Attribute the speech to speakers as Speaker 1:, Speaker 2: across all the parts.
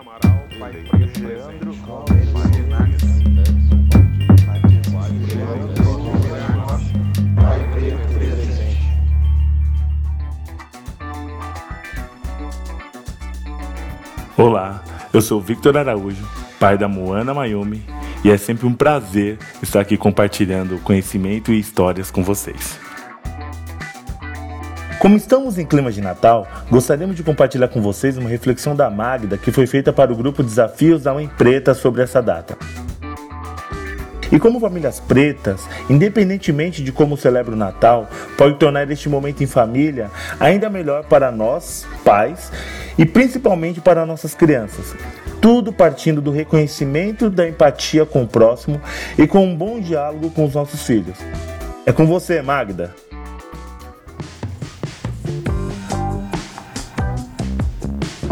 Speaker 1: Amaral, pai preto presente.
Speaker 2: Olá, eu sou Victor Araújo, pai da Moana Mayumi, e é sempre um prazer estar aqui compartilhando conhecimento e histórias com vocês. Como estamos em clima de Natal, gostaríamos de compartilhar com vocês uma reflexão da Magda que foi feita para o grupo Desafios da Mãe Preta sobre essa data. E como famílias pretas, independentemente de como celebra o Natal, pode tornar este momento em família ainda melhor para nós, pais, e principalmente para nossas crianças. Tudo partindo do reconhecimento da empatia com o próximo e com um bom diálogo com os nossos filhos. É com você, Magda.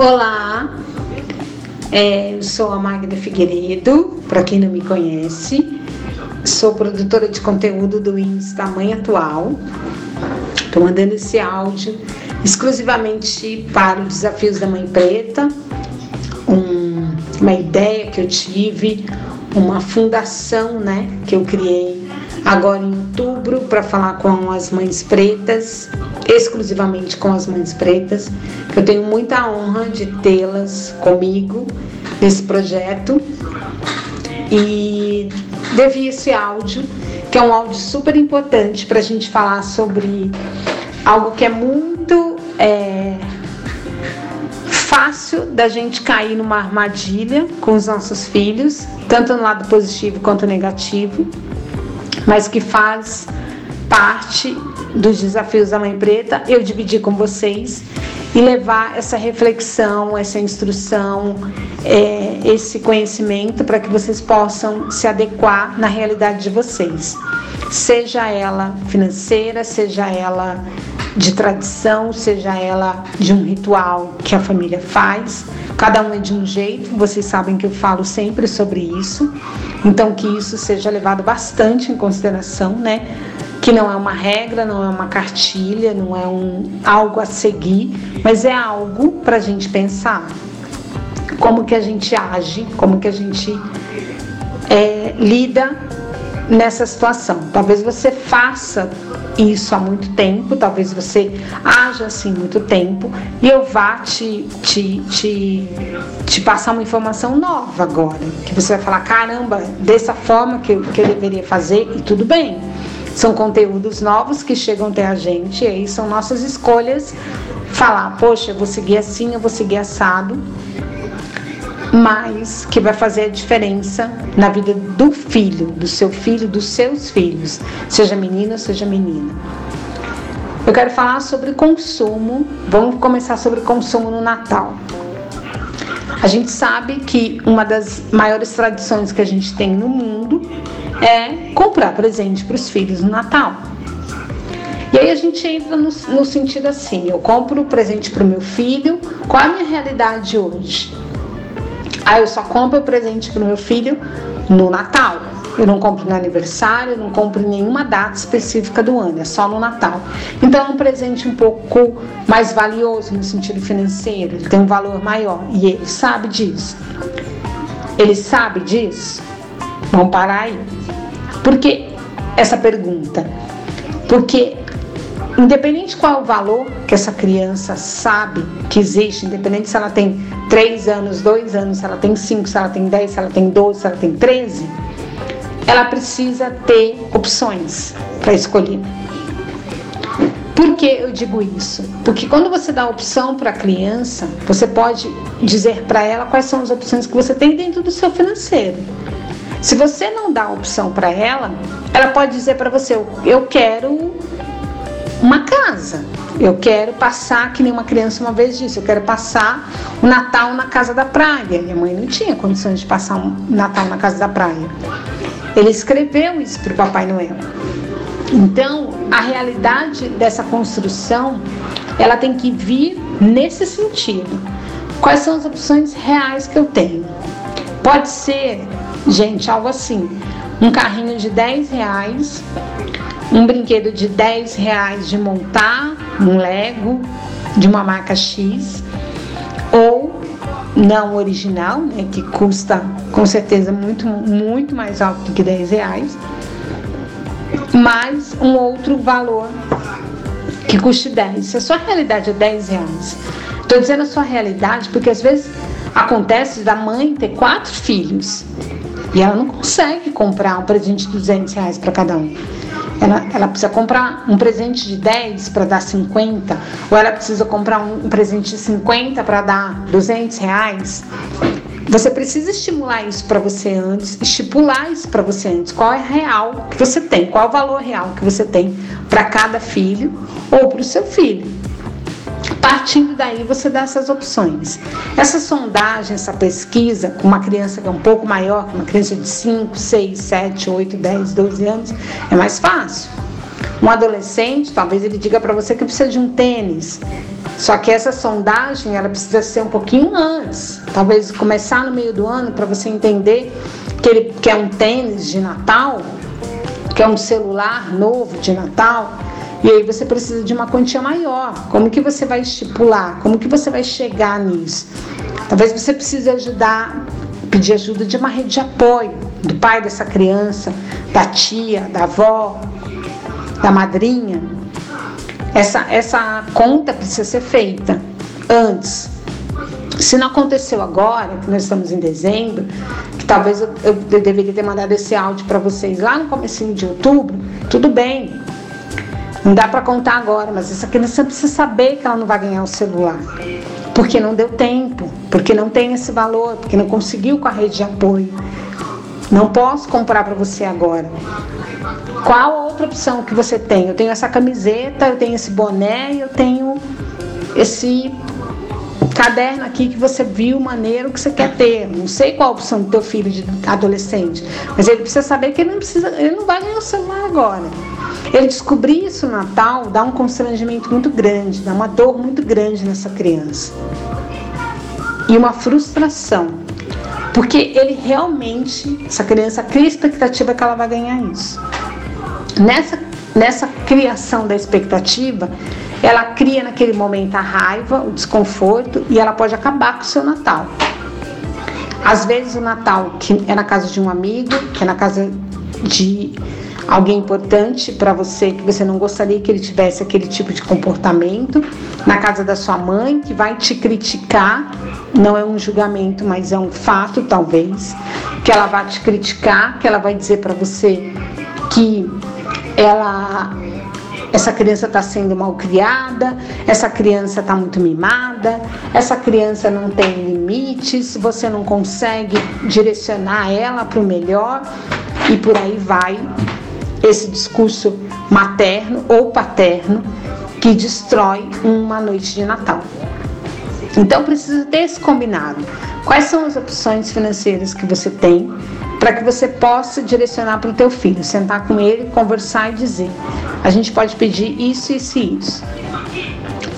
Speaker 3: Olá, é, eu sou a Magda Figueiredo, para quem não me conhece, sou produtora de conteúdo do Insta Mãe Atual. Estou mandando esse áudio exclusivamente para os desafios da Mãe Preta, um, uma ideia que eu tive, uma fundação né, que eu criei agora em outubro para falar com as mães pretas, exclusivamente com as mães pretas. Eu tenho muita honra de tê-las comigo nesse projeto. E devi esse áudio, que é um áudio super importante para a gente falar sobre algo que é muito é, fácil da gente cair numa armadilha com os nossos filhos, tanto no lado positivo quanto negativo, mas que faz parte dos desafios da Mãe Preta, eu dividi com vocês e levar essa reflexão, essa instrução, é, esse conhecimento para que vocês possam se adequar na realidade de vocês, seja ela financeira, seja ela de tradição, seja ela de um ritual que a família faz. Cada um é de um jeito, vocês sabem que eu falo sempre sobre isso. Então que isso seja levado bastante em consideração, né? que não é uma regra, não é uma cartilha, não é um algo a seguir, mas é algo para a gente pensar. Como que a gente age, como que a gente é, lida nessa situação. Talvez você faça isso há muito tempo, talvez você haja assim muito tempo, e eu vá te, te, te, te passar uma informação nova agora, que você vai falar, caramba, dessa forma que eu, que eu deveria fazer, e tudo bem. São conteúdos novos que chegam até a gente, e aí são nossas escolhas. Falar, poxa, eu vou seguir assim, eu vou seguir assado, mas que vai fazer a diferença na vida do filho, do seu filho, dos seus filhos, seja menina, seja menina. Eu quero falar sobre consumo. Vamos começar sobre consumo no Natal. A gente sabe que uma das maiores tradições que a gente tem no mundo é comprar presente para os filhos no Natal. E aí a gente entra no, no sentido assim: eu compro presente para o meu filho, qual é a minha realidade hoje? Ah, eu só compro presente para o meu filho no Natal. Eu não compro no aniversário, não compro nenhuma data específica do ano, é só no Natal. Então é um presente um pouco mais valioso no sentido financeiro, ele tem um valor maior e ele sabe disso. Ele sabe disso? Vamos parar aí. Por que essa pergunta? Porque independente qual o valor que essa criança sabe que existe, independente se ela tem 3 anos, 2 anos, se ela tem 5, se ela tem 10, se ela tem 12, se ela tem 13, ela precisa ter opções para escolher. Por que eu digo isso? Porque quando você dá opção para a criança, você pode dizer para ela quais são as opções que você tem dentro do seu financeiro. Se você não dá opção para ela, ela pode dizer para você: eu quero uma casa. Eu quero passar, que nem uma criança uma vez disse, eu quero passar o Natal na casa da praia. Minha mãe não tinha condições de passar um Natal na casa da praia. Ele escreveu isso para o Papai Noel. Então, a realidade dessa construção, ela tem que vir nesse sentido. Quais são as opções reais que eu tenho? Pode ser, gente, algo assim, um carrinho de 10 reais um brinquedo de 10 reais de montar, um Lego de uma marca X, ou não original, né, que custa com certeza muito, muito mais alto do que 10 reais, mais um outro valor que custe 10. Se a sua realidade é 10 reais, estou dizendo a sua realidade porque às vezes acontece da mãe ter quatro filhos e ela não consegue comprar um presente de 200 reais para cada um. Ela, ela, precisa comprar um presente de 10 para dar 50, ou ela precisa comprar um, presente de 50 para dar 200 reais. Você precisa estimular isso para você antes, estipular isso para você antes. Qual é real que você tem? Qual é o valor real que você tem para cada filho ou para o seu filho? Partindo daí, você dá essas opções. Essa sondagem, essa pesquisa, com uma criança que é um pouco maior, uma criança de 5, 6, 7, 8, 10, 12 anos, é mais fácil. Um adolescente, talvez ele diga para você que precisa de um tênis. Só que essa sondagem, ela precisa ser um pouquinho antes. Talvez começar no meio do ano para você entender que ele quer um tênis de Natal, quer um celular novo de Natal e aí você precisa de uma quantia maior. Como que você vai estipular? Como que você vai chegar nisso? Talvez você precise ajudar, pedir ajuda de uma rede de apoio, do pai dessa criança, da tia, da avó, da madrinha. Essa, essa conta precisa ser feita antes. Se não aconteceu agora, que nós estamos em dezembro, que talvez eu, eu deveria ter mandado esse áudio para vocês lá no começo de outubro, tudo bem. Não dá para contar agora, mas essa criança precisa saber que ela não vai ganhar o celular. Porque não deu tempo, porque não tem esse valor, porque não conseguiu com a rede de apoio. Não posso comprar para você agora. Qual a outra opção que você tem? Eu tenho essa camiseta, eu tenho esse boné, eu tenho esse caderno aqui que você viu, maneiro que você quer ter. Não sei qual a opção do teu filho de adolescente, mas ele precisa saber que ele não precisa, ele não vai ganhar o celular agora. Ele descobrir isso no Natal dá um constrangimento muito grande, dá uma dor muito grande nessa criança. E uma frustração. Porque ele realmente, essa criança cria a expectativa que ela vai ganhar isso. Nessa, nessa criação da expectativa, ela cria naquele momento a raiva, o desconforto e ela pode acabar com o seu Natal. Às vezes o Natal que é na casa de um amigo, que é na casa de alguém importante para você que você não gostaria que ele tivesse aquele tipo de comportamento, na casa da sua mãe que vai te criticar, não é um julgamento, mas é um fato talvez, que ela vai te criticar, que ela vai dizer para você que ela essa criança está sendo mal criada, essa criança está muito mimada, essa criança não tem limites, você não consegue direcionar ela para o melhor e por aí vai esse discurso materno ou paterno que destrói uma noite de Natal. Então precisa ter esse combinado. Quais são as opções financeiras que você tem para que você possa direcionar para o teu filho, sentar com ele, conversar e dizer: a gente pode pedir isso, isso e isso.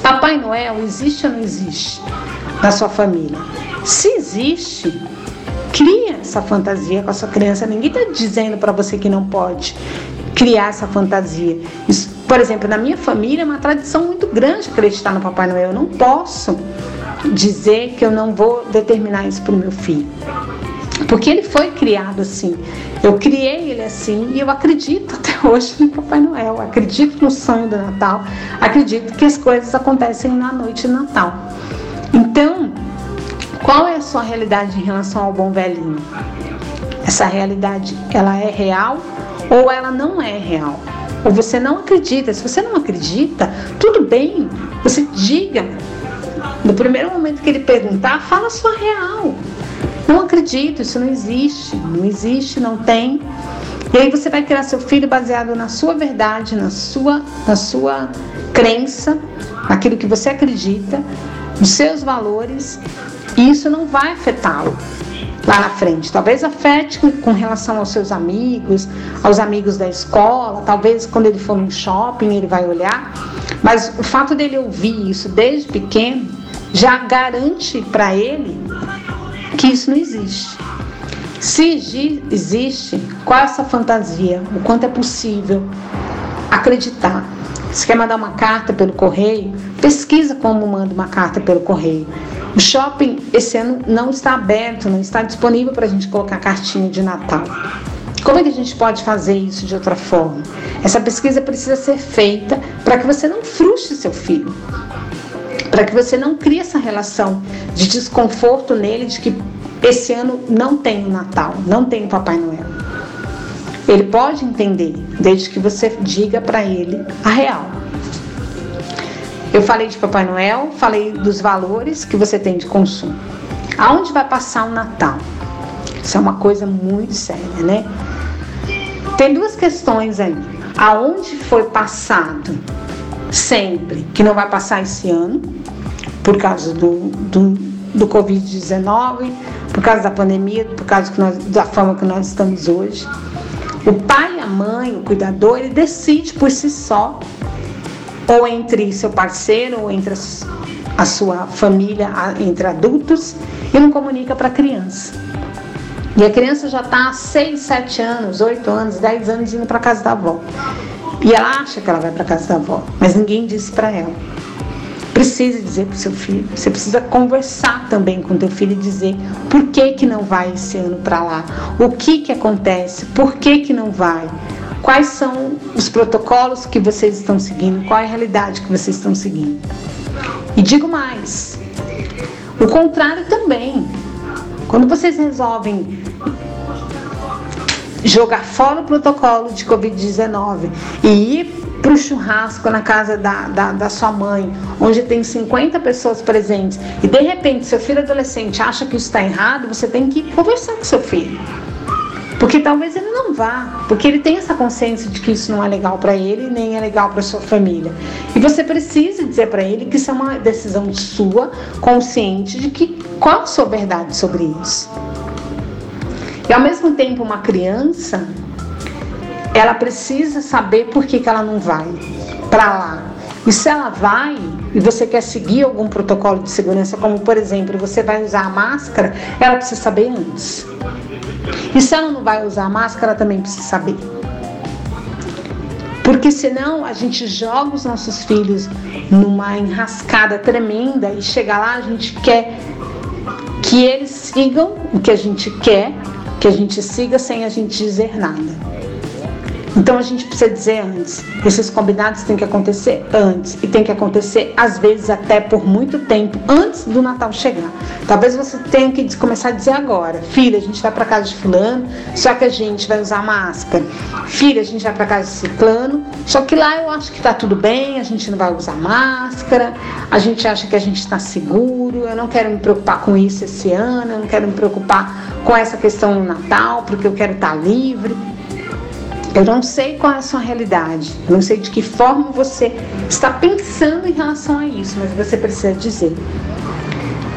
Speaker 3: Papai Noel existe ou não existe na sua família? Se existe, cria essa fantasia com a sua criança. Ninguém está dizendo para você que não pode criar essa fantasia. Isso, por exemplo, na minha família é uma tradição muito grande acreditar no Papai Noel. Eu não posso dizer que eu não vou determinar isso para o meu filho. Porque ele foi criado assim. Eu criei ele assim e eu acredito até hoje no Papai Noel. Acredito no sonho do Natal. Acredito que as coisas acontecem na noite de Natal. Então, qual é a sua realidade em relação ao bom velhinho? Essa realidade, ela é real ou ela não é real? Ou você não acredita? Se você não acredita, tudo bem, você diga. No primeiro momento que ele perguntar, fala a sua real. Não acredito, isso não existe, não existe, não tem. E aí você vai criar seu filho baseado na sua verdade, na sua, na sua crença, naquilo que você acredita, nos seus valores, e isso não vai afetá-lo lá na frente. Talvez afete com relação aos seus amigos, aos amigos da escola, talvez quando ele for no shopping ele vai olhar, mas o fato dele ouvir isso desde pequeno já garante para ele que isso não existe. Se existe, qual é essa fantasia? O quanto é possível acreditar? Se quer mandar uma carta pelo correio, pesquisa como manda uma carta pelo correio. O shopping esse ano não está aberto, não está disponível para a gente colocar cartinha de Natal. Como é que a gente pode fazer isso de outra forma? Essa pesquisa precisa ser feita para que você não frustre seu filho, para que você não crie essa relação de desconforto nele de que esse ano não tem o Natal, não tem o Papai Noel. Ele pode entender, desde que você diga para ele a real. Eu falei de Papai Noel, falei dos valores que você tem de consumo. Aonde vai passar o Natal? Isso é uma coisa muito séria, né? Tem duas questões aí. Aonde foi passado sempre, que não vai passar esse ano, por causa do, do, do Covid-19, por causa da pandemia, por causa nós, da forma que nós estamos hoje. O pai, a mãe, o cuidador, ele decide por si só, ou entre seu parceiro, ou entre a sua família, entre adultos, e não comunica para a criança. E a criança já está há 6, 7 anos, 8 anos, 10 anos indo para casa da avó. E ela acha que ela vai para casa da avó, mas ninguém disse para ela. Precisa dizer para o seu filho. Você precisa conversar também com o teu filho e dizer por que que não vai esse ano para lá, o que que acontece, por que que não vai, quais são os protocolos que vocês estão seguindo, qual é a realidade que vocês estão seguindo. E digo mais, o contrário também. Quando vocês resolvem jogar fora o protocolo de Covid-19 e ir para o churrasco na casa da, da, da, sua mãe, onde tem 50 pessoas presentes, e de repente seu filho adolescente acha que isso está errado, você tem que conversar com seu filho. Porque talvez ele não vá, porque ele tem essa consciência de que isso não é legal para ele, nem é legal para sua família. E você precisa dizer para ele que isso é uma decisão sua, consciente de que qual a sua verdade sobre isso. E ao mesmo tempo, uma criança, ela precisa saber por que, que ela não vai para lá. E se ela vai e você quer seguir algum protocolo de segurança, como por exemplo, você vai usar a máscara, ela precisa saber antes. E se ela não vai usar máscara, também precisa saber. Porque senão a gente joga os nossos filhos numa enrascada tremenda e chega lá, a gente quer que eles sigam o que a gente quer, que a gente siga sem a gente dizer nada. Então a gente precisa dizer antes. Esses combinados têm que acontecer antes. E tem que acontecer, às vezes, até por muito tempo, antes do Natal chegar. Talvez você tenha que começar a dizer agora: filha, a gente vai para casa de Fulano, só que a gente vai usar máscara. Filha, a gente vai para casa de Ciclano, só que lá eu acho que está tudo bem, a gente não vai usar máscara, a gente acha que a gente está seguro. Eu não quero me preocupar com isso esse ano, eu não quero me preocupar com essa questão no Natal, porque eu quero estar tá livre. Eu não sei qual é a sua realidade, eu não sei de que forma você está pensando em relação a isso, mas você precisa dizer.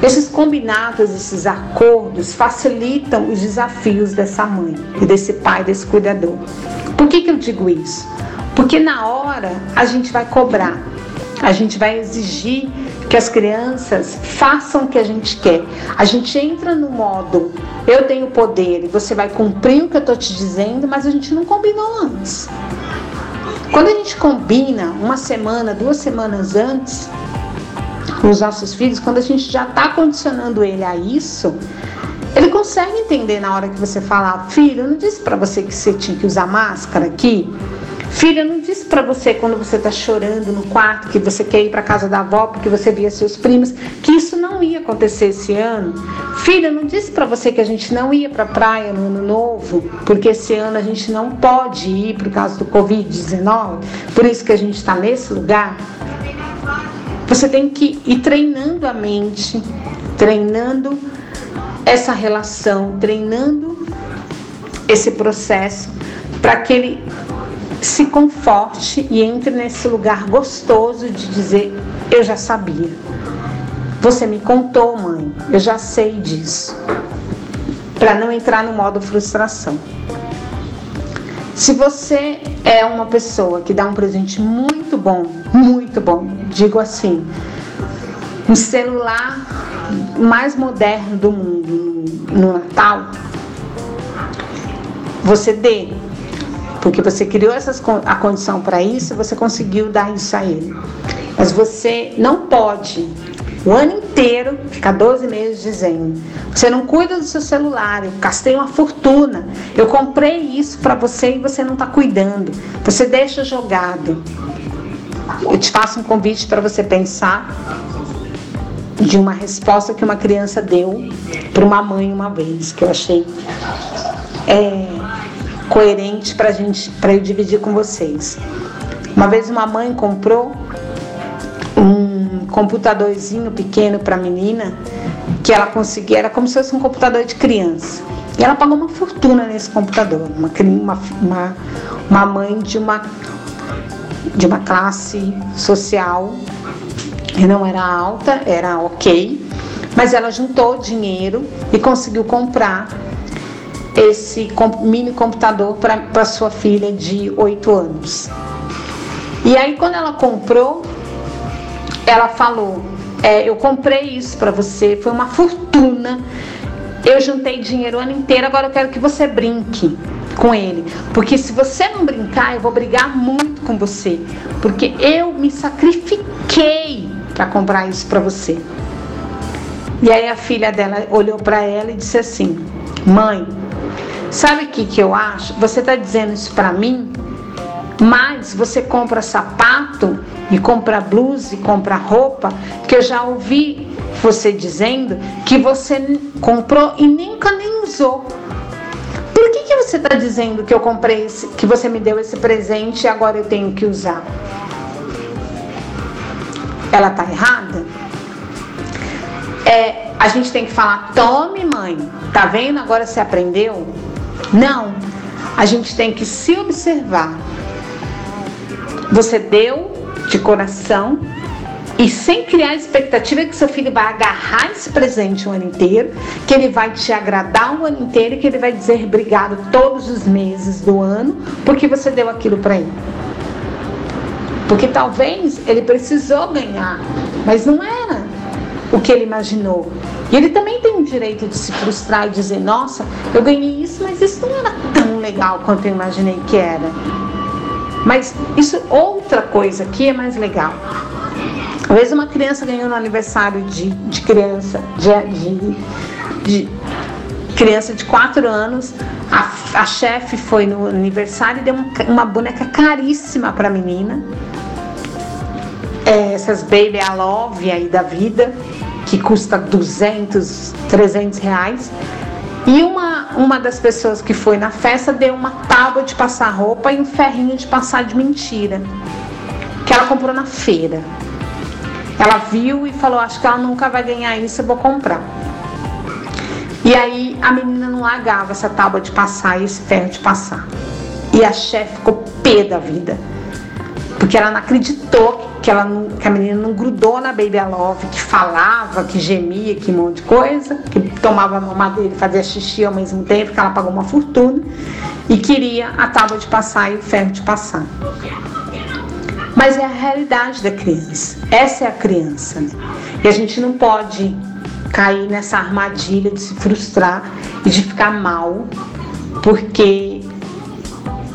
Speaker 3: Esses combinados, esses acordos facilitam os desafios dessa mãe e desse pai, desse cuidador. Por que, que eu digo isso? Porque na hora a gente vai cobrar, a gente vai exigir que as crianças façam o que a gente quer. A gente entra no modo eu tenho poder e você vai cumprir o que eu estou te dizendo, mas a gente não combinou antes. Quando a gente combina uma semana, duas semanas antes com os nossos filhos, quando a gente já está condicionando ele a isso, ele consegue entender na hora que você falar, filho, eu não disse para você que você tinha que usar máscara aqui? Filha, não disse para você quando você está chorando no quarto que você quer ir para casa da avó porque você via seus primos que isso não ia acontecer esse ano? Filha, não disse para você que a gente não ia para a praia no ano novo porque esse ano a gente não pode ir por causa do Covid-19? Por isso que a gente está nesse lugar? Você tem que ir treinando a mente, treinando essa relação, treinando esse processo para que ele se conforte e entre nesse lugar gostoso de dizer: Eu já sabia. Você me contou, mãe, eu já sei disso. Para não entrar no modo frustração. Se você é uma pessoa que dá um presente muito bom, muito bom, digo assim, um celular mais moderno do mundo no Natal, você dê porque você criou essas, a condição para isso, você conseguiu dar isso a ele. Mas você não pode, o ano inteiro, inteiro fica 12 meses dizendo: você não cuida do seu celular, eu gastei uma fortuna, eu comprei isso para você e você não está cuidando, você deixa jogado. Eu te faço um convite para você pensar de uma resposta que uma criança deu para uma mãe uma vez, que eu achei é, coerente para gente, para eu dividir com vocês. Uma vez uma mãe comprou um computadorzinho pequeno para a menina que ela conseguia, era como se fosse um computador de criança. E ela pagou uma fortuna nesse computador, uma, uma, uma, mãe de uma, de uma classe social que não era alta, era ok, mas ela juntou dinheiro e conseguiu comprar esse mini computador para sua filha de 8 anos. E aí, quando ela comprou, ela falou: é, Eu comprei isso para você, foi uma fortuna. Eu juntei dinheiro o ano inteiro, agora eu quero que você brinque com ele. Porque se você não brincar, eu vou brigar muito com você. Porque eu me sacrifiquei para comprar isso para você. E aí a filha dela olhou para ela e disse assim: Mãe, sabe o que, que eu acho? Você está dizendo isso para mim, mas você compra sapato e compra blusa e compra roupa, que eu já ouvi você dizendo que você comprou e nunca nem usou. Por que, que você está dizendo que eu comprei, esse, que você me deu esse presente e agora eu tenho que usar? Ela está errada? É, a gente tem que falar, tome mãe, tá vendo? Agora você aprendeu? Não, a gente tem que se observar. Você deu de coração e sem criar expectativa que seu filho vai agarrar esse presente o ano inteiro, que ele vai te agradar o ano inteiro e que ele vai dizer obrigado todos os meses do ano porque você deu aquilo para ele. Porque talvez ele precisou ganhar, mas não era o que ele imaginou. E ele também tem o direito de se frustrar e dizer: Nossa, eu ganhei isso, mas isso não era tão legal quanto eu imaginei que era. Mas isso, outra coisa aqui é mais legal. Às vezes uma criança ganhou no aniversário de, de criança, de, de, de criança de 4 anos, a, a chefe foi no aniversário e deu uma, uma boneca caríssima para a menina. É, essas Baby I Love aí da vida, que custa 200, 300 reais. E uma, uma das pessoas que foi na festa deu uma tábua de passar roupa e um ferrinho de passar de mentira. Que ela comprou na feira. Ela viu e falou: Acho que ela nunca vai ganhar isso, eu vou comprar. E aí a menina não largava essa tábua de passar e esse ferro de passar. E a chefe ficou pé da vida. Porque ela não acreditou que, ela que a menina não grudou na Baby Love, que falava, que gemia, que um monte de coisa, que tomava mamadeira e fazia xixi ao mesmo tempo, que ela pagou uma fortuna e queria a tábua de passar e o ferro de passar. Mas é a realidade da criança. Essa é a criança. Né? E a gente não pode cair nessa armadilha de se frustrar e de ficar mal, porque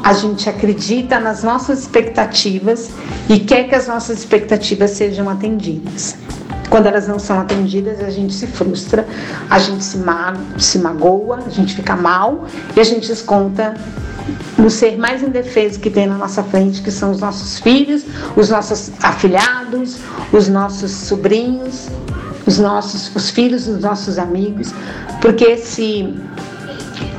Speaker 3: a gente acredita nas nossas expectativas e quer que as nossas expectativas sejam atendidas. Quando elas não são atendidas, a gente se frustra, a gente se, ma se magoa, a gente fica mal e a gente desconta no ser mais indefeso que tem na nossa frente, que são os nossos filhos, os nossos afilhados, os nossos sobrinhos, os nossos os filhos dos nossos amigos, porque esse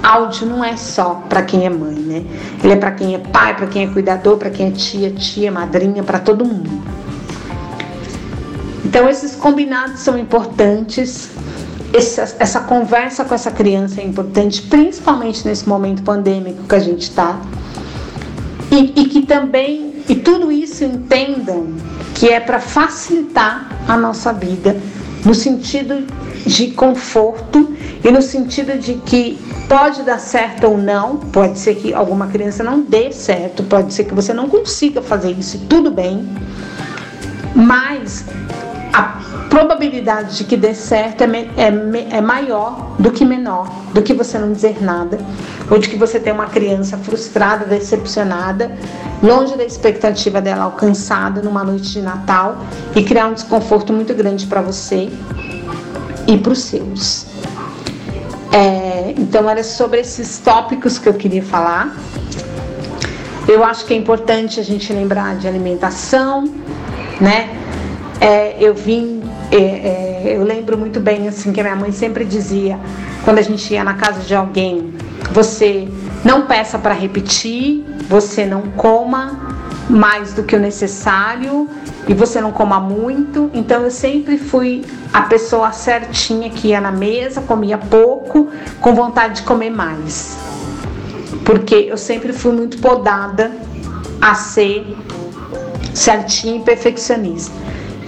Speaker 3: áudio não é só para quem é mãe, né? Ele é para quem é pai, para quem é cuidador, para quem é tia, tia, madrinha, para todo mundo. Então esses combinados são importantes. Essa, essa conversa com essa criança é importante, principalmente nesse momento pandêmico que a gente está. E, e que também, e tudo isso entendam que é para facilitar a nossa vida, no sentido de conforto e no sentido de que pode dar certo ou não, pode ser que alguma criança não dê certo, pode ser que você não consiga fazer isso, tudo bem, mas a probabilidade de que dê certo é, é, é maior do que menor, do que você não dizer nada, ou de que você ter uma criança frustrada, decepcionada, longe da expectativa dela alcançada numa noite de Natal e criar um desconforto muito grande para você e para os seus. É, então, era sobre esses tópicos que eu queria falar. Eu acho que é importante a gente lembrar de alimentação, né? É, eu vim, é, é, eu lembro muito bem assim que a minha mãe sempre dizia quando a gente ia na casa de alguém, você não peça para repetir, você não coma mais do que o necessário e você não coma muito. Então eu sempre fui a pessoa certinha que ia na mesa, comia pouco, com vontade de comer mais porque eu sempre fui muito podada a ser certinha e perfeccionista.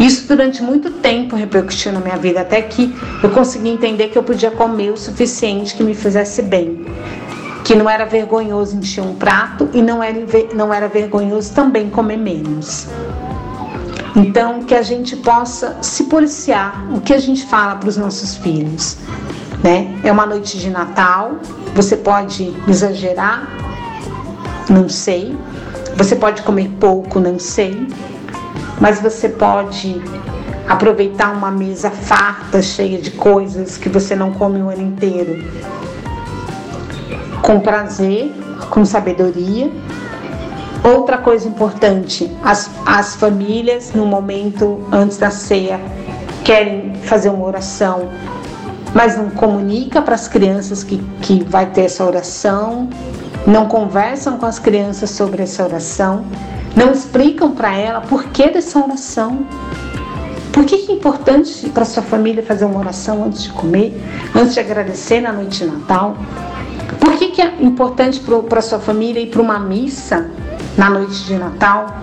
Speaker 3: Isso durante muito tempo repercutiu na minha vida, até que eu consegui entender que eu podia comer o suficiente que me fizesse bem. Que não era vergonhoso encher um prato e não era, não era vergonhoso também comer menos. Então, que a gente possa se policiar o que a gente fala para os nossos filhos. Né? É uma noite de Natal, você pode exagerar, não sei. Você pode comer pouco, não sei. Mas você pode aproveitar uma mesa farta, cheia de coisas que você não come o ano inteiro. Com prazer, com sabedoria. Outra coisa importante, as, as famílias, no momento antes da ceia, querem fazer uma oração mas não comunica para as crianças que, que vai ter essa oração, não conversam com as crianças sobre essa oração, não explicam para ela por que dessa oração. Por que, é importante para sua família fazer uma oração antes de comer, antes de agradecer na noite de Natal? Por que, que é importante para sua família ir para uma missa na noite de Natal?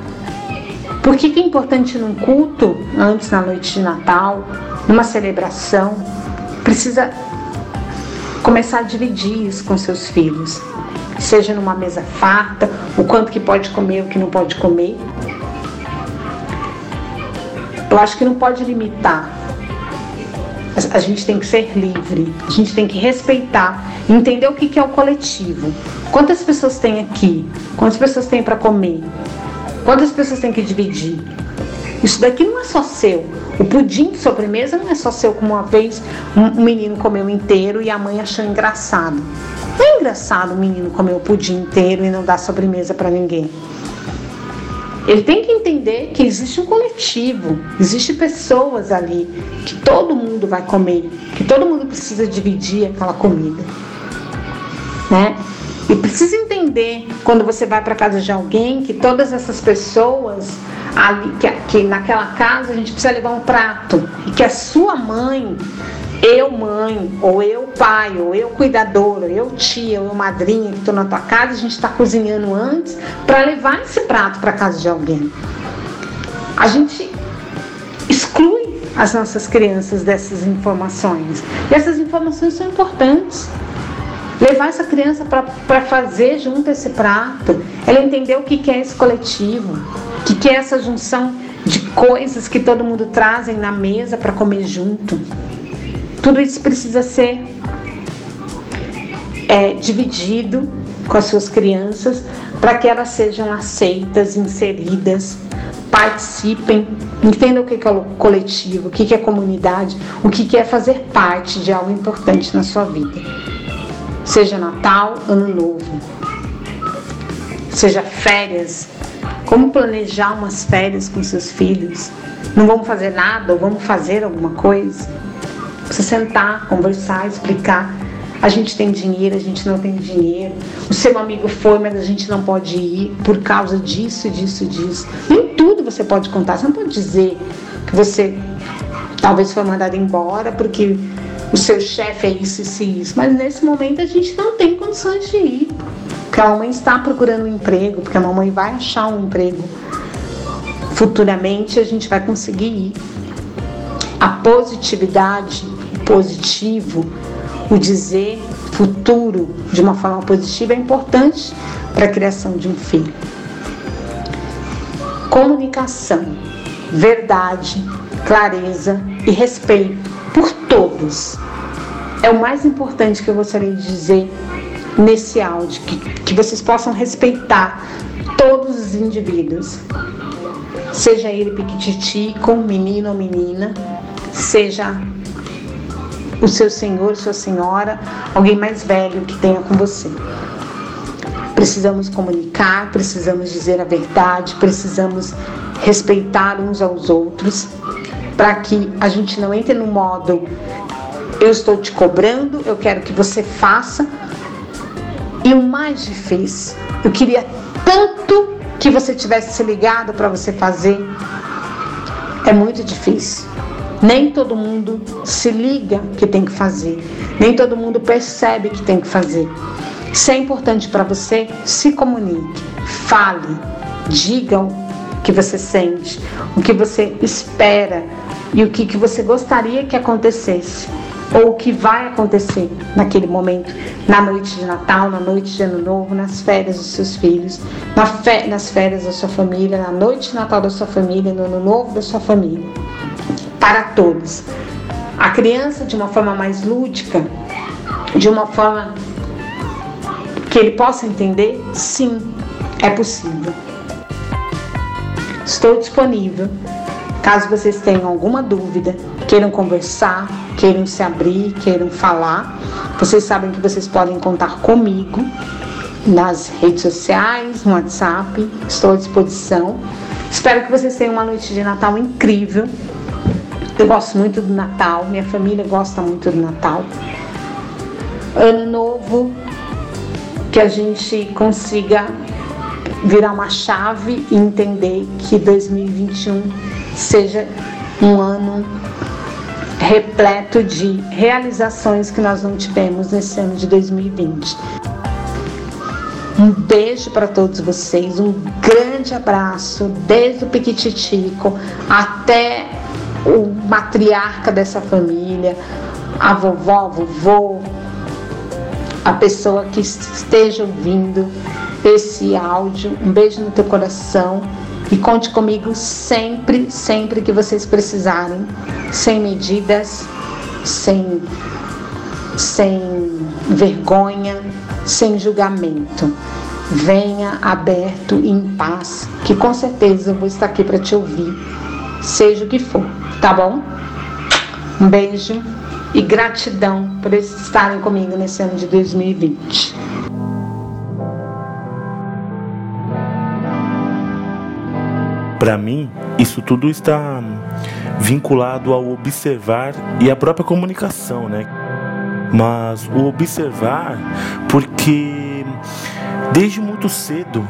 Speaker 3: Por que, que é importante num culto antes na noite de Natal, numa celebração? precisa começar a dividir isso com seus filhos. Seja numa mesa farta, o quanto que pode comer, o que não pode comer. Eu acho que não pode limitar. A gente tem que ser livre, a gente tem que respeitar, entender o que é o coletivo. Quantas pessoas tem aqui? Quantas pessoas tem para comer? Quantas pessoas tem que dividir? Isso daqui não é só seu. O pudim de sobremesa não é só seu, como uma vez um menino comeu inteiro e a mãe achou engraçado. É engraçado o menino comer o pudim inteiro e não dar sobremesa para ninguém. Ele tem que entender que existe um coletivo, existe pessoas ali que todo mundo vai comer, que todo mundo precisa dividir aquela comida, né? E precisa entender quando você vai para casa de alguém que todas essas pessoas ali, que, que naquela casa a gente precisa levar um prato e que a sua mãe eu mãe, ou eu pai, ou eu cuidadora, eu tia, ou eu madrinha que estou na tua casa, a gente está cozinhando antes para levar esse prato para casa de alguém. A gente exclui as nossas crianças dessas informações. E essas informações são importantes. Levar essa criança para fazer junto esse prato, ela entender o que, que é esse coletivo, o que, que é essa junção de coisas que todo mundo trazem na mesa para comer junto. Tudo isso precisa ser é, dividido com as suas crianças para que elas sejam aceitas, inseridas, participem, entendam o que é o coletivo, o que é comunidade, o que é fazer parte de algo importante na sua vida. Seja Natal, Ano Novo, seja férias, como planejar umas férias com seus filhos? Não vamos fazer nada ou vamos fazer alguma coisa? Você sentar, conversar, explicar. A gente tem dinheiro, a gente não tem dinheiro. O seu amigo foi, mas a gente não pode ir por causa disso, disso, disso. Nem tudo você pode contar. Você não pode dizer que você talvez foi mandado embora porque o seu chefe é isso, isso e isso. Mas nesse momento a gente não tem condições de ir. Porque a mamãe está procurando um emprego, porque a mamãe vai achar um emprego. Futuramente a gente vai conseguir ir. A positividade, positivo, o dizer futuro de uma forma positiva é importante para a criação de um filho. Comunicação, verdade, clareza e respeito por todos é o mais importante que eu gostaria de dizer nesse áudio, que, que vocês possam respeitar todos os indivíduos, seja ele piquititico, menino ou menina, seja o seu senhor, sua senhora, alguém mais velho que tenha com você. Precisamos comunicar, precisamos dizer a verdade, precisamos respeitar uns aos outros, para que a gente não entre no modo eu estou te cobrando, eu quero que você faça. E o mais difícil, eu queria tanto que você tivesse se ligado para você fazer. É muito difícil. Nem todo mundo se liga que tem que fazer. Nem todo mundo percebe que tem que fazer. Se é importante para você, se comunique, fale, diga o que você sente, o que você espera e o que, que você gostaria que acontecesse ou o que vai acontecer naquele momento, na noite de Natal, na noite de Ano Novo, nas férias dos seus filhos, na fe nas férias da sua família, na noite de Natal da sua família, no Ano Novo da sua família. Para todos. A criança, de uma forma mais lúdica, de uma forma que ele possa entender, sim, é possível. Estou disponível. Caso vocês tenham alguma dúvida, queiram conversar, queiram se abrir, queiram falar, vocês sabem que vocês podem contar comigo nas redes sociais, no WhatsApp. Estou à disposição. Espero que vocês tenham uma noite de Natal incrível. Eu gosto muito do Natal, minha família gosta muito do Natal. Ano novo, que a gente consiga virar uma chave e entender que 2021 seja um ano repleto de realizações que nós não tivemos nesse ano de 2020. Um beijo para todos vocês, um grande abraço, desde o Piquititico até o matriarca dessa família, a vovó, vovô, a pessoa que esteja ouvindo esse áudio. Um beijo no teu coração e conte comigo sempre, sempre que vocês precisarem, sem medidas, sem, sem vergonha, sem julgamento. Venha aberto e em paz, que com certeza eu vou estar aqui para te ouvir, seja o que for, tá bom? Um beijo e gratidão por estarem comigo nesse ano de 2020.
Speaker 2: Para mim, isso tudo está vinculado ao observar e à própria comunicação, né? Mas o observar, porque desde muito cedo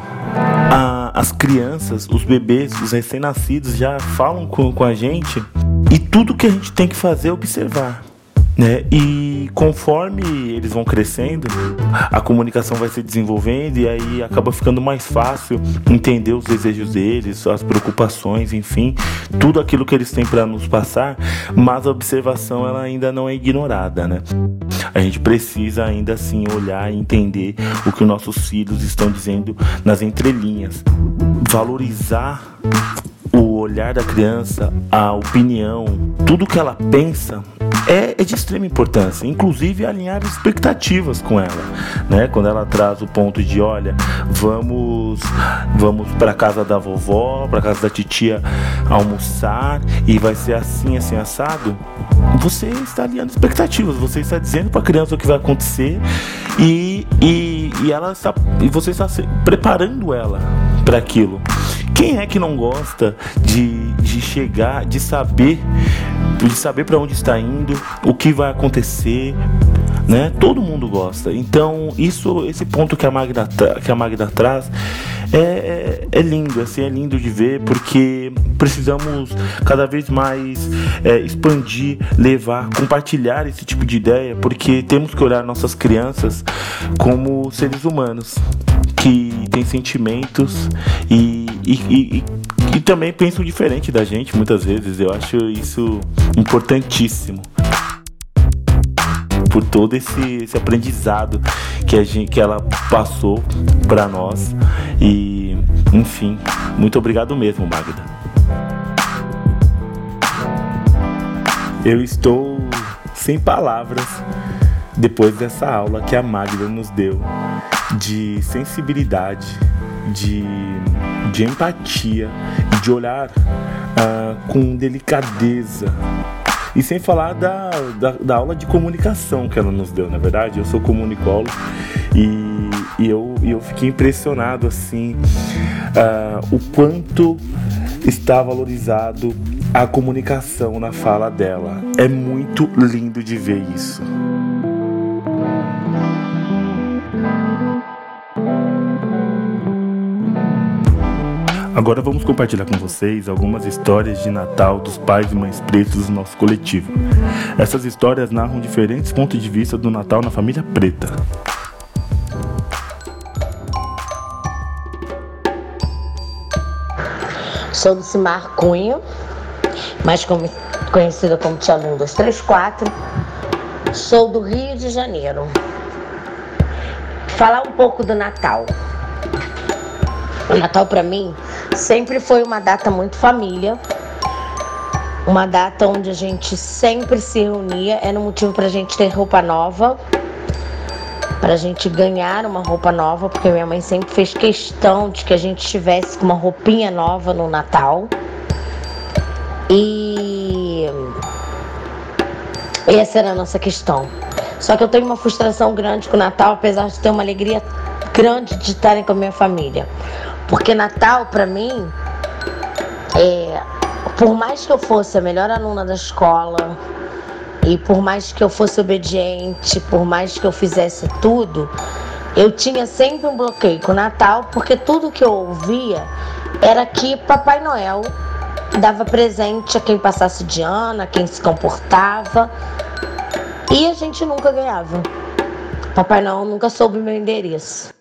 Speaker 2: a, as crianças, os bebês, os recém-nascidos já falam com, com a gente e tudo que a gente tem que fazer é observar. Né? E conforme eles vão crescendo, a comunicação vai se desenvolvendo e aí acaba ficando mais fácil entender os desejos deles, as preocupações, enfim, tudo aquilo que eles têm para nos passar, mas a observação ela ainda não é ignorada, né? A gente precisa ainda assim olhar e entender o que nossos filhos estão dizendo nas entrelinhas, valorizar olhar da criança, a opinião, tudo que ela pensa é, é, de extrema importância, inclusive alinhar expectativas com ela, né? Quando ela traz o ponto de, olha, vamos, vamos para casa da vovó, para casa da titia almoçar e vai ser assim, assim assado. Você está alinhando expectativas, você está dizendo para a criança o que vai acontecer e, e, e ela está e você está preparando ela para aquilo. Quem é que não gosta de, de chegar, de saber, de saber para onde está indo, o que vai acontecer, né? Todo mundo gosta. Então, isso, esse ponto que a Magda, que a Magda traz é, é, é, lindo, assim, é lindo de ver, porque precisamos cada vez mais é, expandir, levar, compartilhar esse tipo de ideia, porque temos que olhar nossas crianças como seres humanos que têm sentimentos e, e, e, e também pensam diferente da gente muitas vezes. Eu acho isso importantíssimo. Por todo esse, esse aprendizado que a gente que ela passou para nós. E enfim muito obrigado mesmo Magda. Eu estou sem palavras depois dessa aula que a Magda nos deu de sensibilidade de, de empatia de olhar uh, com delicadeza E sem falar da, da, da aula de comunicação que ela nos deu, na verdade. Eu sou comunicólogo e, e, eu, eu fiquei impressionado assim uh, o quanto está valorizado a comunicação na fala dela. É muito lindo de ver isso. Agora vamos compartilhar com vocês algumas histórias de Natal dos pais e mães pretos do nosso coletivo. Essas histórias narram diferentes pontos de vista do Natal na família preta.
Speaker 4: Sou Lucimar Cunha, mais conhecida como Tia Lum 234. Sou do Rio de Janeiro. Falar um pouco do Natal. O Natal para mim sempre foi uma data muito família, uma data onde a gente sempre se reunia, era um motivo para a gente ter roupa nova, para a gente ganhar uma roupa nova, porque minha mãe sempre fez questão de que a gente estivesse com uma roupinha nova no Natal. E essa era a nossa questão. Só que eu tenho uma frustração grande com o Natal, apesar de ter uma alegria grande de estarem com a minha família. Porque Natal, para mim, é, por mais que eu fosse a melhor aluna da escola, e por mais que eu fosse obediente, por mais que eu fizesse tudo, eu tinha sempre um bloqueio com Natal, porque tudo que eu ouvia era que Papai Noel dava presente a quem passasse de ano, a quem se comportava, e a gente nunca ganhava. Papai Noel nunca soube meu endereço.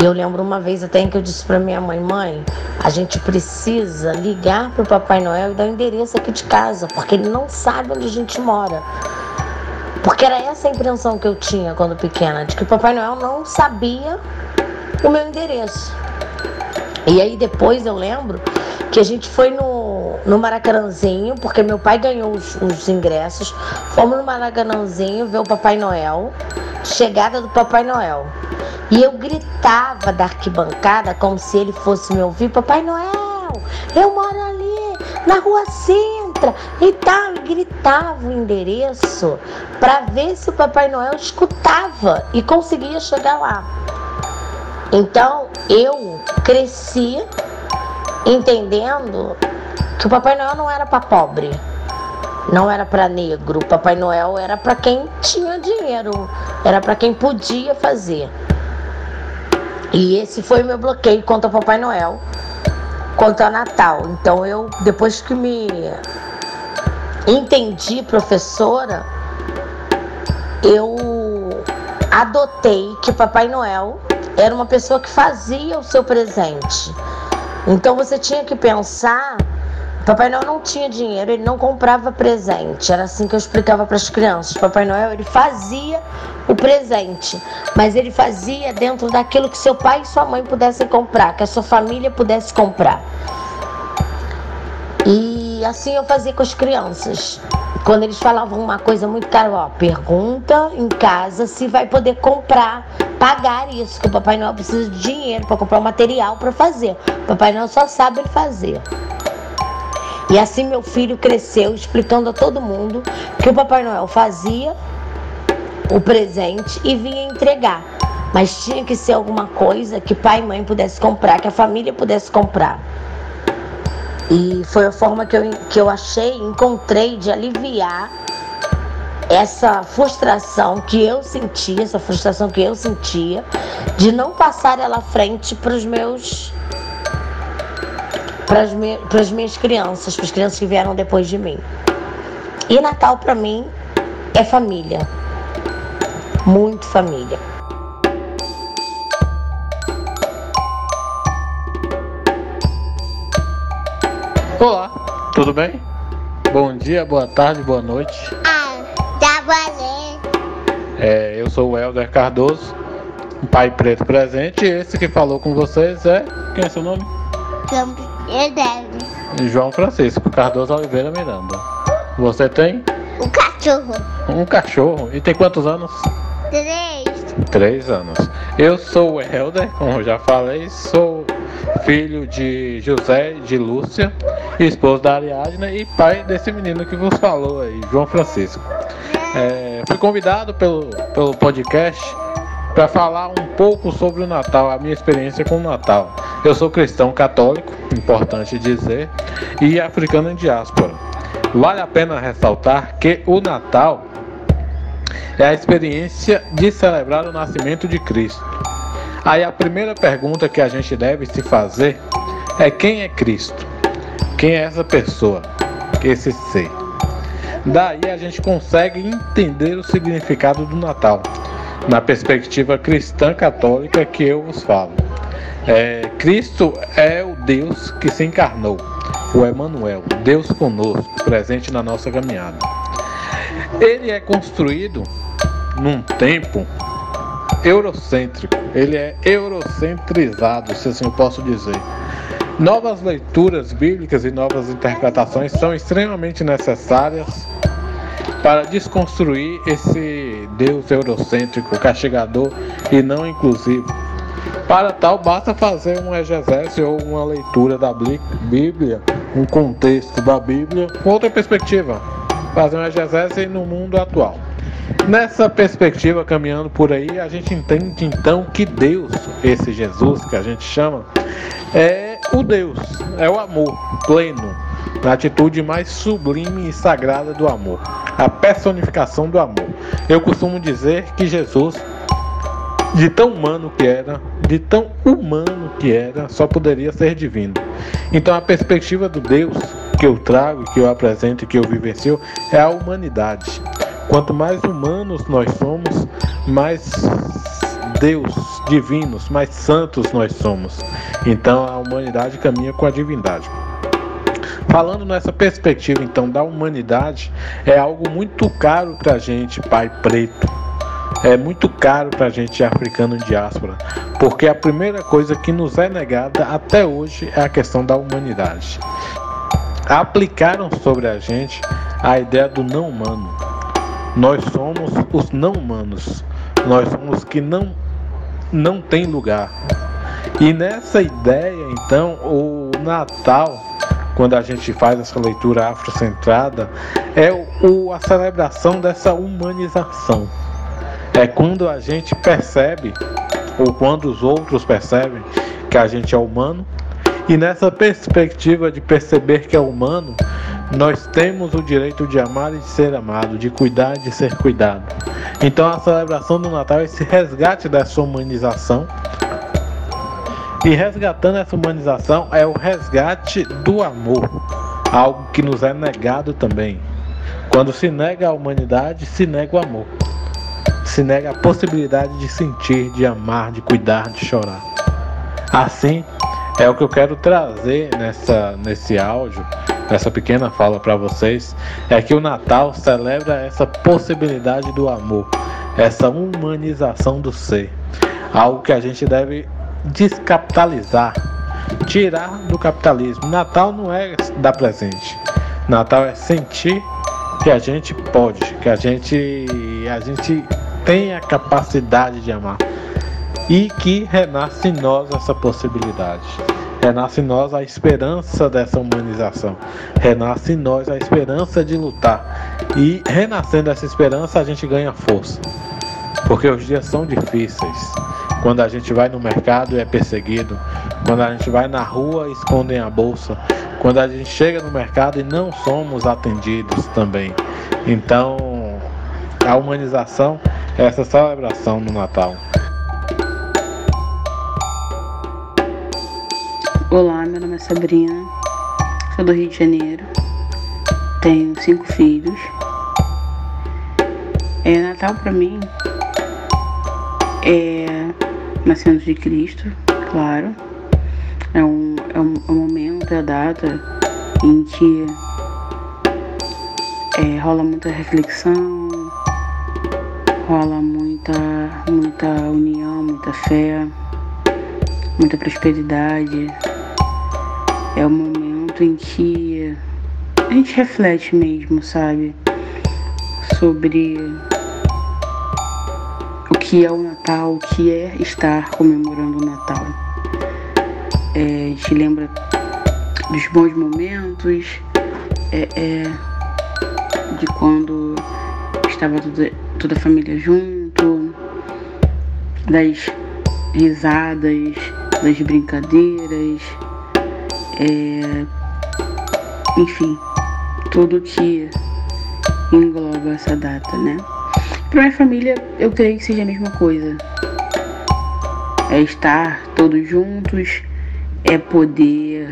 Speaker 4: E eu lembro uma vez até em que eu disse para minha mãe: mãe, a gente precisa ligar para o Papai Noel e dar o endereço aqui de casa, porque ele não sabe onde a gente mora. Porque era essa a impressão que eu tinha quando pequena, de que o Papai Noel não sabia o meu endereço. E aí depois eu lembro que a gente foi no, no Maracanãzinho, porque meu pai ganhou os, os ingressos. Fomos no Maracanãzinho ver o Papai Noel, chegada do Papai Noel. E eu gritava da arquibancada como se ele fosse me ouvir: Papai Noel, eu moro ali na rua Sintra e tal. E gritava o endereço para ver se o Papai Noel escutava e conseguia chegar lá. Então eu cresci entendendo que o Papai Noel não era para pobre, não era para negro. O Papai Noel era para quem tinha dinheiro, era para quem podia fazer. E esse foi o meu bloqueio contra o Papai Noel, contra o Natal. Então eu, depois que me entendi professora, eu adotei que Papai Noel era uma pessoa que fazia o seu presente. Então você tinha que pensar Papai Noel não tinha dinheiro, ele não comprava presente. Era assim que eu explicava para as crianças. Papai Noel ele fazia o presente, mas ele fazia dentro daquilo que seu pai e sua mãe pudessem comprar, que a sua família pudesse comprar. E assim eu fazia com as crianças. Quando eles falavam uma coisa muito cara, ó, pergunta em casa se vai poder comprar, pagar isso, que o Papai Noel precisa de dinheiro para comprar o material para fazer. O Papai Noel só sabe ele fazer. E assim meu filho cresceu explicando a todo mundo que o Papai Noel fazia o presente e vinha entregar. Mas tinha que ser alguma coisa que pai e mãe pudesse comprar, que a família pudesse comprar. E foi a forma que eu, que eu achei, encontrei de aliviar essa frustração que eu sentia, essa frustração que eu sentia, de não passar ela à frente para os meus para as me, minhas crianças, para as crianças que vieram depois de mim. E Natal para mim é família, muito família.
Speaker 5: Olá, tudo bem? Bom dia, boa tarde, boa noite.
Speaker 6: Ah, tá valendo.
Speaker 5: É, eu sou o Helder Cardoso, um pai preto presente, e esse que falou com vocês é. Quem é seu nome?
Speaker 6: Deve.
Speaker 5: João Francisco Cardoso Oliveira Miranda. Você tem?
Speaker 6: Um cachorro.
Speaker 5: Um cachorro. E tem quantos anos?
Speaker 6: Três.
Speaker 5: Três anos. Eu sou o Helder, como já falei, sou filho de José de Lúcia esposo da Ariadne e pai desse menino que vos falou aí, João Francisco. É, fui convidado pelo, pelo podcast para falar um pouco sobre o Natal, a minha experiência com o Natal. Eu sou cristão católico, importante dizer, e africano em diáspora. Vale a pena ressaltar que o Natal é a experiência de celebrar o nascimento de Cristo. Aí a primeira pergunta que a gente deve se fazer é quem é Cristo? Quem é essa pessoa? Esse ser? Daí a gente consegue entender o significado do Natal, na perspectiva cristã católica que eu vos falo. É, Cristo é o Deus que se encarnou, o Emmanuel, Deus conosco, presente na nossa caminhada. Ele é construído num tempo eurocêntrico, ele é eurocentrizado, se assim eu posso dizer. Novas leituras bíblicas e novas interpretações são extremamente necessárias para desconstruir esse Deus eurocêntrico, castigador e não inclusivo. Para tal, basta fazer um exegese ou uma leitura da Bíblia, um contexto da Bíblia com outra perspectiva. Fazer um exegese no mundo atual. Nessa perspectiva, caminhando por aí, a gente entende então que Deus, esse Jesus que a gente chama, é o Deus, é o amor pleno, na atitude mais sublime e sagrada do amor, a personificação do amor. Eu costumo dizer que Jesus, de tão humano que era, de tão humano que era, só poderia ser divino. Então a perspectiva do Deus que eu trago, que eu apresento e que eu vivencio é a humanidade. Quanto mais humanos nós somos, mais Deus divinos, mais santos nós somos. Então a humanidade caminha com a divindade. Falando nessa perspectiva então da humanidade, é algo muito caro para a gente, pai preto. É muito caro para a gente africano em diáspora, porque a primeira coisa que nos é negada até hoje é a questão da humanidade. Aplicaram sobre a gente a ideia do não humano. Nós somos os não humanos. Nós somos os que não não tem lugar. E nessa ideia, então, o Natal, quando a gente faz essa leitura afrocentrada, é o, a celebração dessa humanização. É quando a gente percebe, ou quando os outros percebem, que a gente é humano, e nessa perspectiva de perceber que é humano, nós temos o direito de amar e de ser amado, de cuidar e de ser cuidado. Então a celebração do Natal é esse resgate dessa humanização. E resgatando essa humanização é o resgate do amor, algo que nos é negado também. Quando se nega a humanidade, se nega o amor. Se nega a possibilidade de sentir, de amar, de cuidar, de chorar. Assim, é o que eu quero trazer nessa, nesse áudio essa pequena fala para vocês é que o Natal celebra essa possibilidade do amor, essa humanização do ser, algo que a gente deve descapitalizar, tirar do capitalismo. Natal não é dar presente, Natal é sentir que a gente pode, que a gente a gente tem a capacidade de amar e que renasce em nós essa possibilidade. Renasce em nós a esperança dessa humanização. Renasce em nós a esperança de lutar. E renascendo essa esperança, a gente ganha força. Porque os dias são difíceis. Quando a gente vai no mercado e é perseguido. Quando a gente vai na rua e escondem a bolsa. Quando a gente chega no mercado e não somos atendidos também. Então, a humanização é essa celebração no Natal.
Speaker 7: Olá, meu nome é Sabrina, sou do Rio de Janeiro, tenho cinco filhos. É Natal para mim é nascendo de Cristo, claro. É um, é um, é um momento, é a data em que é, rola muita reflexão, rola muita, muita união, muita fé, muita prosperidade é o momento em que a gente reflete mesmo, sabe? Sobre o que é o Natal, o que é estar comemorando o Natal. É, a gente lembra dos bons momentos, é, é, de quando estava toda, toda a família junto, das risadas, das brincadeiras, é, enfim, tudo que engloba essa data, né? Para minha família, eu creio que seja a mesma coisa. É estar todos juntos, é poder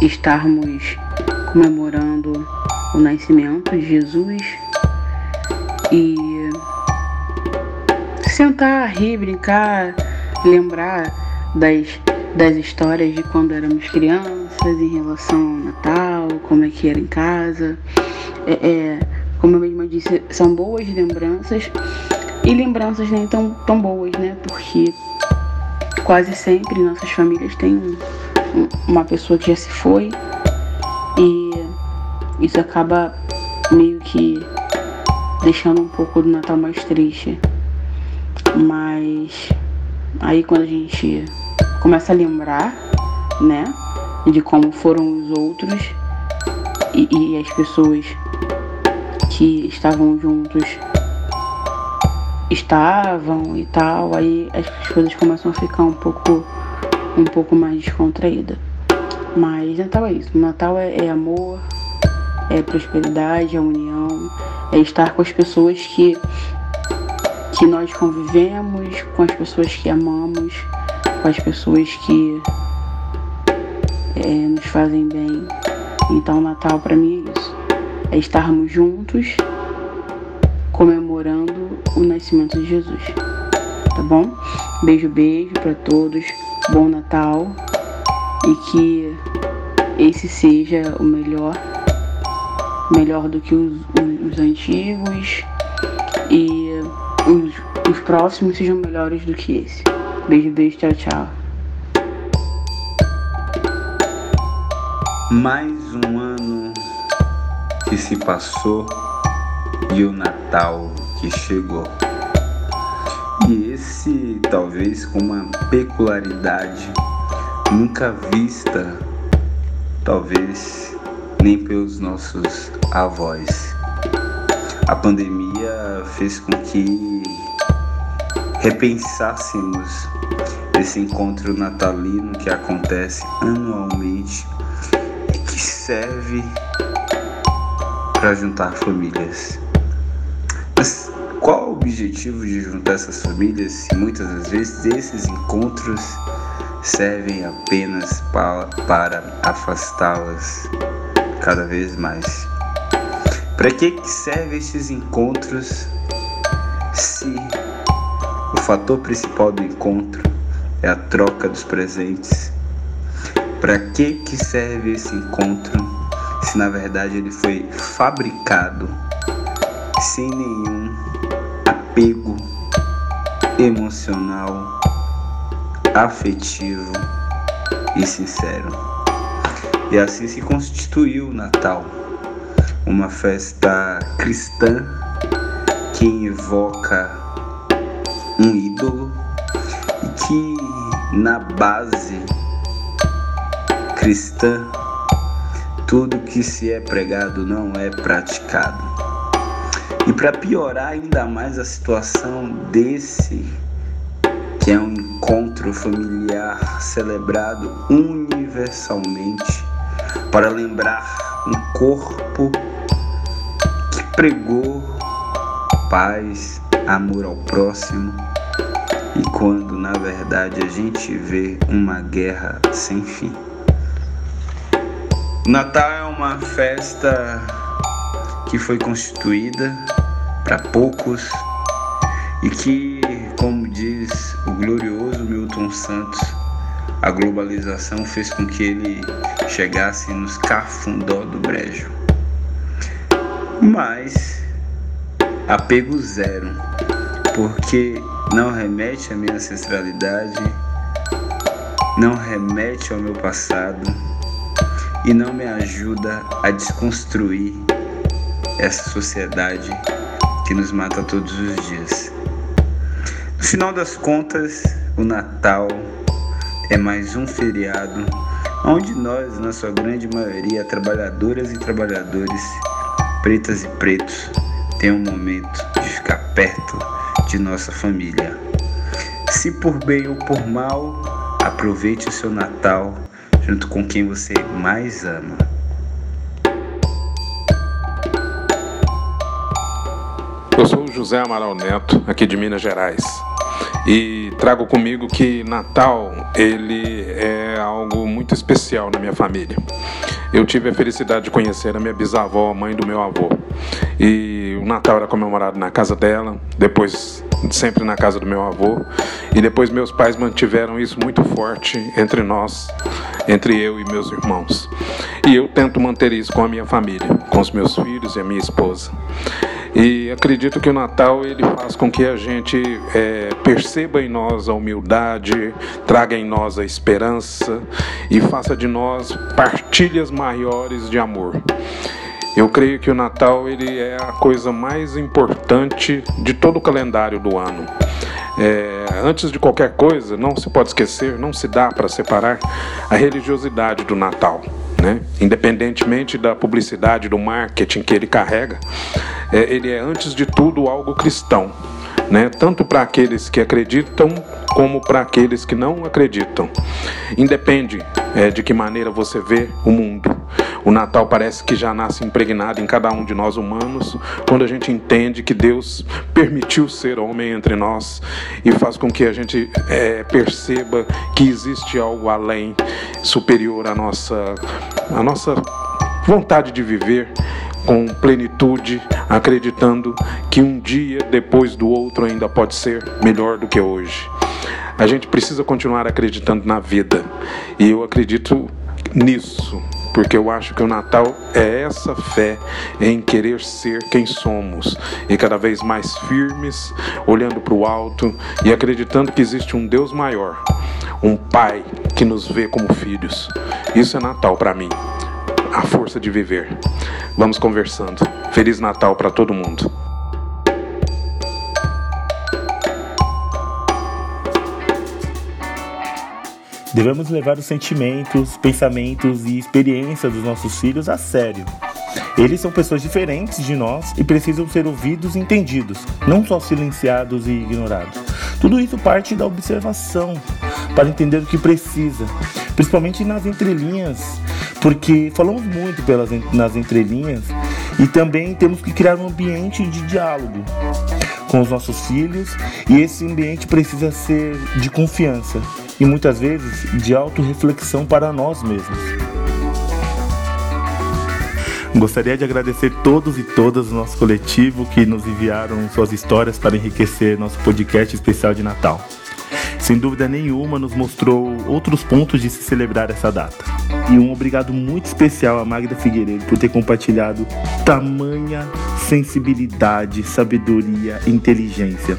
Speaker 7: estarmos comemorando o nascimento de Jesus e sentar, rir, brincar, lembrar das, das histórias de quando éramos crianças em relação ao Natal, como é que era em casa. É, é, como eu mesma disse, são boas lembranças e lembranças nem tão, tão boas, né? Porque quase sempre nossas famílias têm um, uma pessoa que já se foi e isso acaba meio que deixando um pouco do Natal mais triste. Mas aí quando a gente começa a lembrar, né, de como foram os outros e, e as pessoas que estavam juntos estavam e tal, aí as coisas começam a ficar um pouco um pouco mais descontraída. Mas Natal é isso. Natal é, é amor, é prosperidade, é união, é estar com as pessoas que que nós convivemos, com as pessoas que amamos, com as pessoas que é, nos fazem bem. Então, Natal para mim é isso: é estarmos juntos comemorando o nascimento de Jesus. Tá bom? Beijo, beijo para todos. Bom Natal e que esse seja o melhor, melhor do que os, os, os antigos e os, os próximos sejam melhores do que esse. Beijo, beijo, tchau, tchau.
Speaker 8: Mais um ano que se passou e o Natal que chegou. E esse talvez com uma peculiaridade nunca vista, talvez nem pelos nossos avós. A pandemia fez com que repensássemos esse encontro natalino que acontece anualmente e que serve para juntar famílias. Mas qual o objetivo de juntar essas famílias se muitas das vezes esses encontros servem apenas para, para afastá-las cada vez mais? Para que, que servem esses encontros se o fator principal do encontro é a troca dos presentes? Para que, que serve esse encontro se na verdade ele foi fabricado sem nenhum apego emocional, afetivo e sincero? E assim se constituiu o Natal uma festa cristã que invoca que na base cristã tudo que se é pregado não é praticado. E para piorar ainda mais a situação desse que é um encontro familiar celebrado universalmente para lembrar um corpo pregou paz, amor ao próximo, e quando na verdade a gente vê uma guerra sem fim. O Natal é uma festa que foi constituída para poucos e que, como diz o glorioso Milton Santos, a globalização fez com que ele chegasse nos cafundó do brejo mas apego zero, porque não remete à minha ancestralidade, não remete ao meu passado e não me ajuda a desconstruir essa sociedade que nos mata todos os dias. No final das contas, o Natal é mais um feriado onde nós, na sua grande maioria, trabalhadoras e trabalhadores, pretas e pretos, tem um momento de ficar perto de nossa família. Se por bem ou por mal, aproveite o seu Natal junto com quem você mais ama.
Speaker 9: Eu sou o José Amaral Neto, aqui de Minas Gerais. E trago comigo que Natal, ele é algo muito especial na minha família. Eu tive a felicidade de conhecer a minha bisavó, a mãe do meu avô. E o Natal era comemorado na casa dela, depois sempre na casa do meu avô. E depois meus pais mantiveram isso muito forte entre nós, entre eu e meus irmãos. E eu tento manter isso com a minha família, com os meus filhos e a minha esposa. E acredito que o Natal ele faz com que a gente é, perceba em nós a humildade, traga em nós a esperança e faça de nós partilhas maiores de amor. Eu creio que o Natal ele é a coisa mais importante de todo o calendário do ano. É, antes de qualquer coisa, não se pode esquecer, não se dá para separar a religiosidade do Natal. Né? Independentemente da publicidade, do marketing que ele carrega, é, ele é antes de tudo algo cristão, né? Tanto para aqueles que acreditam como para aqueles que não acreditam. Independe é, de que maneira você vê o mundo. O Natal parece que já nasce impregnado em cada um de nós humanos, quando a gente entende que Deus permitiu ser homem entre nós e faz com que a gente é, perceba que existe algo além, superior à nossa, à nossa vontade de viver com plenitude, acreditando que um dia depois do outro ainda pode ser melhor do que hoje. A gente precisa continuar acreditando na vida e eu acredito nisso, porque eu acho que o Natal é essa fé em querer ser quem somos e cada vez mais firmes, olhando para o alto e acreditando que existe um Deus maior, um Pai que nos vê como filhos. Isso é Natal para mim a força de viver. Vamos conversando. Feliz Natal para todo mundo.
Speaker 2: Devemos levar os sentimentos, pensamentos e experiências dos nossos filhos a sério. Eles são pessoas diferentes de nós e precisam ser ouvidos e entendidos, não só silenciados e ignorados. Tudo isso parte da observação, para entender o que precisa, principalmente nas entrelinhas porque falamos muito pelas, nas entrelinhas e também temos que criar um ambiente de diálogo com os nossos filhos e esse ambiente precisa ser de confiança e muitas vezes de autorreflexão para nós mesmos. Gostaria de agradecer todos e todas do nosso coletivo que nos enviaram suas histórias para enriquecer nosso podcast especial de Natal. Sem dúvida nenhuma, nos mostrou outros pontos de se celebrar essa data. E um obrigado muito especial a Magda Figueiredo por ter compartilhado tamanha sensibilidade, sabedoria e inteligência.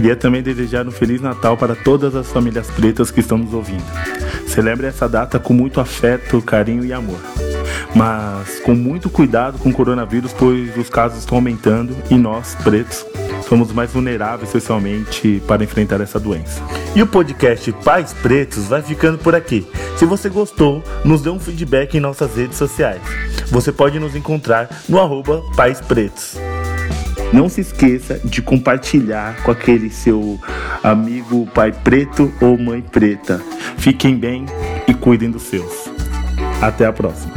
Speaker 2: Queria também desejar um Feliz Natal para todas as famílias pretas que estão nos ouvindo. Celebre essa data com muito afeto, carinho e amor. Mas com muito cuidado com o coronavírus, pois os casos estão aumentando e nós, pretos, somos mais vulneráveis socialmente para enfrentar essa doença. E o podcast Pais Pretos vai ficando por aqui. Se você gostou, nos dê um feedback em nossas redes sociais. Você pode nos encontrar no arroba Pais Pretos. Não se esqueça de compartilhar com aquele seu amigo pai preto ou mãe preta. Fiquem bem e cuidem dos seus. Até a próxima.